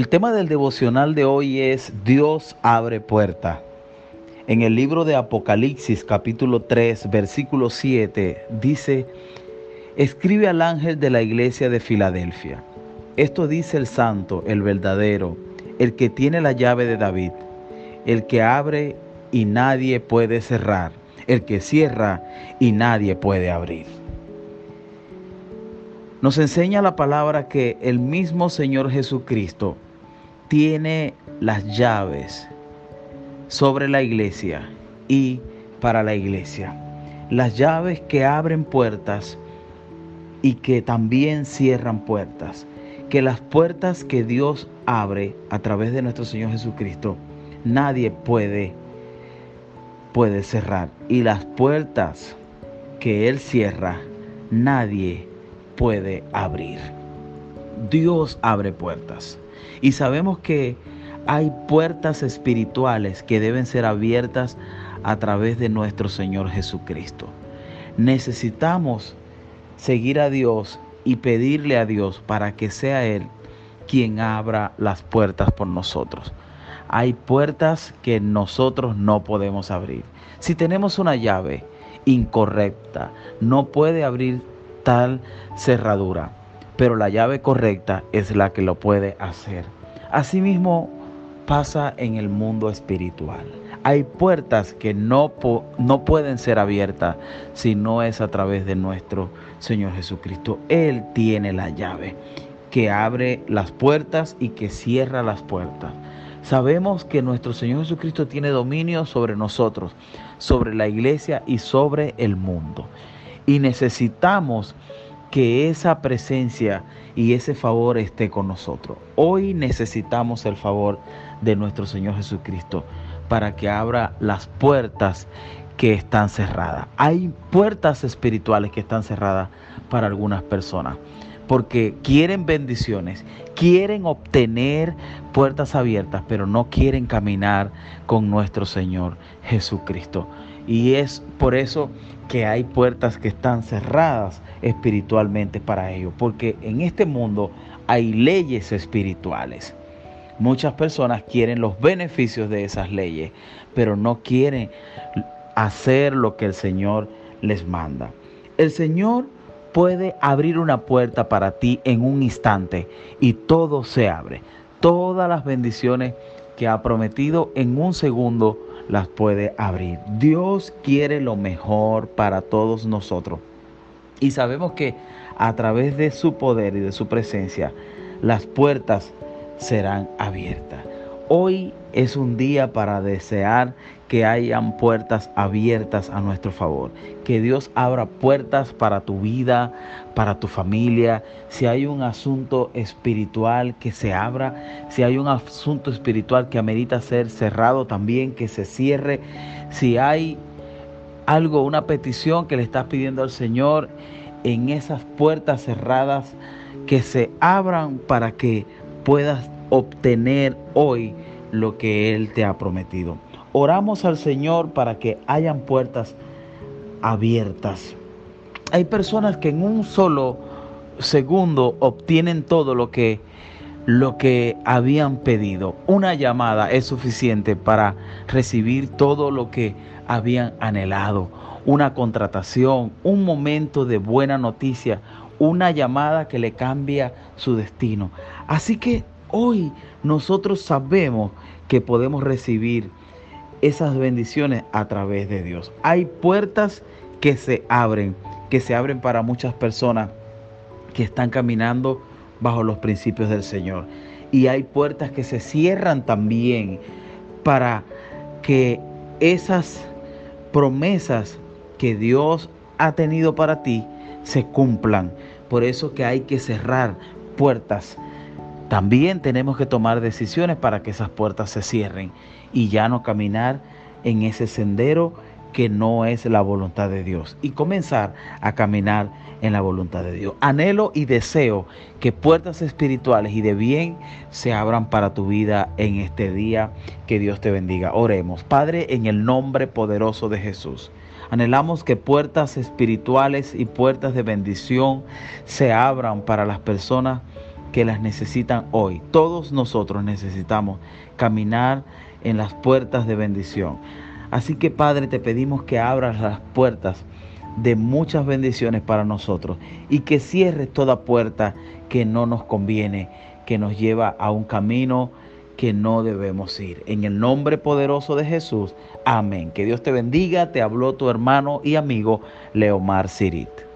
El tema del devocional de hoy es Dios abre puerta. En el libro de Apocalipsis capítulo 3 versículo 7 dice, escribe al ángel de la iglesia de Filadelfia. Esto dice el santo, el verdadero, el que tiene la llave de David, el que abre y nadie puede cerrar, el que cierra y nadie puede abrir. Nos enseña la palabra que el mismo Señor Jesucristo tiene las llaves sobre la iglesia y para la iglesia. Las llaves que abren puertas y que también cierran puertas. Que las puertas que Dios abre a través de nuestro Señor Jesucristo, nadie puede puede cerrar y las puertas que él cierra, nadie puede abrir. Dios abre puertas. Y sabemos que hay puertas espirituales que deben ser abiertas a través de nuestro Señor Jesucristo. Necesitamos seguir a Dios y pedirle a Dios para que sea Él quien abra las puertas por nosotros. Hay puertas que nosotros no podemos abrir. Si tenemos una llave incorrecta, no puede abrir tal cerradura, pero la llave correcta es la que lo puede hacer. Asimismo pasa en el mundo espiritual. Hay puertas que no, no pueden ser abiertas si no es a través de nuestro Señor Jesucristo. Él tiene la llave que abre las puertas y que cierra las puertas. Sabemos que nuestro Señor Jesucristo tiene dominio sobre nosotros, sobre la iglesia y sobre el mundo. Y necesitamos que esa presencia y ese favor esté con nosotros. Hoy necesitamos el favor de nuestro Señor Jesucristo para que abra las puertas que están cerradas. Hay puertas espirituales que están cerradas para algunas personas porque quieren bendiciones, quieren obtener puertas abiertas, pero no quieren caminar con nuestro Señor Jesucristo. Y es por eso que hay puertas que están cerradas espiritualmente para ellos, porque en este mundo hay leyes espirituales. Muchas personas quieren los beneficios de esas leyes, pero no quieren hacer lo que el Señor les manda. El Señor puede abrir una puerta para ti en un instante y todo se abre. Todas las bendiciones que ha prometido en un segundo las puede abrir. Dios quiere lo mejor para todos nosotros. Y sabemos que a través de su poder y de su presencia, las puertas serán abiertas. Hoy es un día para desear que hayan puertas abiertas a nuestro favor. Que Dios abra puertas para tu vida, para tu familia. Si hay un asunto espiritual, que se abra. Si hay un asunto espiritual que amerita ser cerrado, también que se cierre. Si hay algo, una petición que le estás pidiendo al Señor en esas puertas cerradas, que se abran para que puedas obtener hoy lo que Él te ha prometido. Oramos al Señor para que hayan puertas abiertas. Hay personas que en un solo segundo obtienen todo lo que lo que habían pedido. Una llamada es suficiente para recibir todo lo que habían anhelado. Una contratación, un momento de buena noticia, una llamada que le cambia su destino. Así que hoy nosotros sabemos que podemos recibir esas bendiciones a través de Dios. Hay puertas que se abren, que se abren para muchas personas que están caminando bajo los principios del Señor. Y hay puertas que se cierran también para que esas promesas que Dios ha tenido para ti se cumplan. Por eso que hay que cerrar puertas también tenemos que tomar decisiones para que esas puertas se cierren y ya no caminar en ese sendero que no es la voluntad de Dios y comenzar a caminar en la voluntad de Dios. Anhelo y deseo que puertas espirituales y de bien se abran para tu vida en este día. Que Dios te bendiga. Oremos. Padre, en el nombre poderoso de Jesús. Anhelamos que puertas espirituales y puertas de bendición se abran para las personas que las necesitan hoy. Todos nosotros necesitamos caminar en las puertas de bendición. Así que Padre, te pedimos que abras las puertas de muchas bendiciones para nosotros y que cierres toda puerta que no nos conviene, que nos lleva a un camino que no debemos ir. En el nombre poderoso de Jesús, amén. Que Dios te bendiga, te habló tu hermano y amigo Leomar Sirit.